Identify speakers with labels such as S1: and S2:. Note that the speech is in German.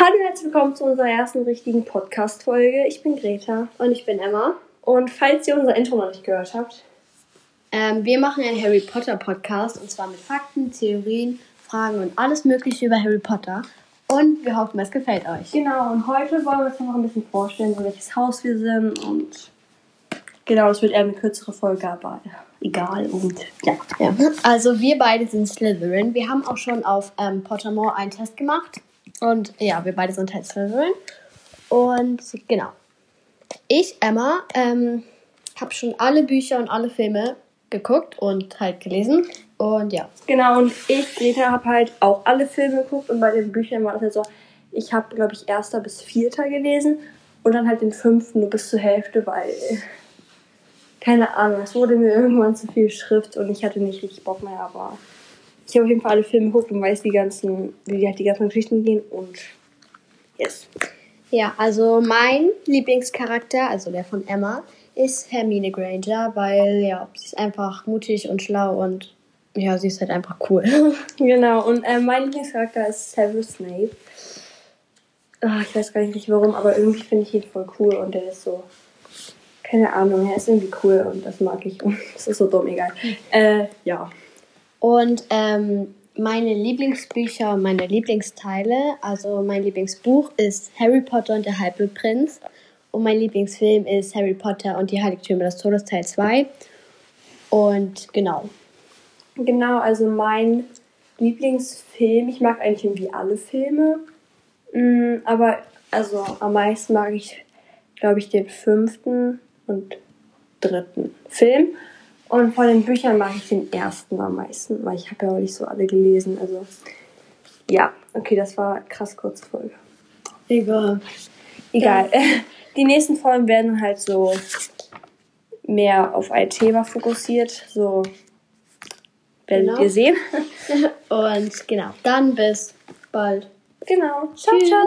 S1: Hallo und herzlich willkommen zu unserer ersten richtigen Podcast-Folge. Ich bin Greta.
S2: Und ich bin Emma.
S1: Und falls ihr unser Intro noch nicht gehört habt,
S2: Ähm, wir machen einen Harry Potter Podcast und zwar mit Fakten, Theorien, Fragen und alles Mögliche über Harry Potter. Und wir hoffen, es gefällt euch.
S1: genau, und heute wollen wir uns noch ein bisschen vorstellen, so welches Haus wir sind und genau, es wird eher eine kürzere Folge, aber egal und ja.
S2: Ja. Also wir beide sind Slytherin. Wir haben auch schon auf ähm, Pottermore einen Test gemacht. Und ja, wir beide sind halt Slytherin. Und genau. Ich, Emma, ähm, habe schon alle Bücher und alle Filme geguckt und halt gelesen. Und ja.
S1: Genau, und ich, Greta, habe halt auch alle Filme geguckt und bei den Büchern war das halt so, ich habe, glaube ich, erster bis vierter gelesen und dann halt den fünften nur bis zur Hälfte, weil, keine Ahnung, es wurde mir irgendwann zu viel Schrift und ich hatte nicht richtig Bock mehr, aber ich habe auf jeden Fall alle Filme geguckt und weiß die ganzen, wie halt die ganzen Geschichten gehen und yes.
S2: Ja, also mein Lieblingscharakter, also der von Emma, ist Hermine Granger, weil ja, sie ist einfach mutig und schlau und ja, sie ist halt einfach cool.
S1: Genau, und äh, mein Lieblingscharakter ist Severus Snape. Ah, ich weiß gar nicht richtig warum, aber irgendwie finde ich ihn voll cool und der ist so. Keine Ahnung, er ist irgendwie cool und das mag ich. Und das ist so dumm, egal. Äh, ja.
S2: Und ähm, meine Lieblingsbücher meine Lieblingsteile, also mein Lieblingsbuch ist Harry Potter und der Halbblutprinz. Und mein Lieblingsfilm ist Harry Potter und die Heiligtümer des Todes Teil 2. Und genau.
S1: Genau, also mein Lieblingsfilm, ich mag eigentlich irgendwie alle Filme. Mm, aber also am meisten mag ich, glaube ich, den fünften und dritten Film. Und von den Büchern mag ich den ersten am meisten, weil ich habe ja auch nicht so alle gelesen. Also ja, okay, das war krass kurze Folge.
S2: Egal.
S1: Egal. Die nächsten Folgen werden halt so mehr auf ein Thema fokussiert. So werdet
S2: Genau.
S1: ihr sehen.
S2: Und genau, dann bis bald.
S1: Genau. Ciao,
S2: Tschüss.
S1: ciao.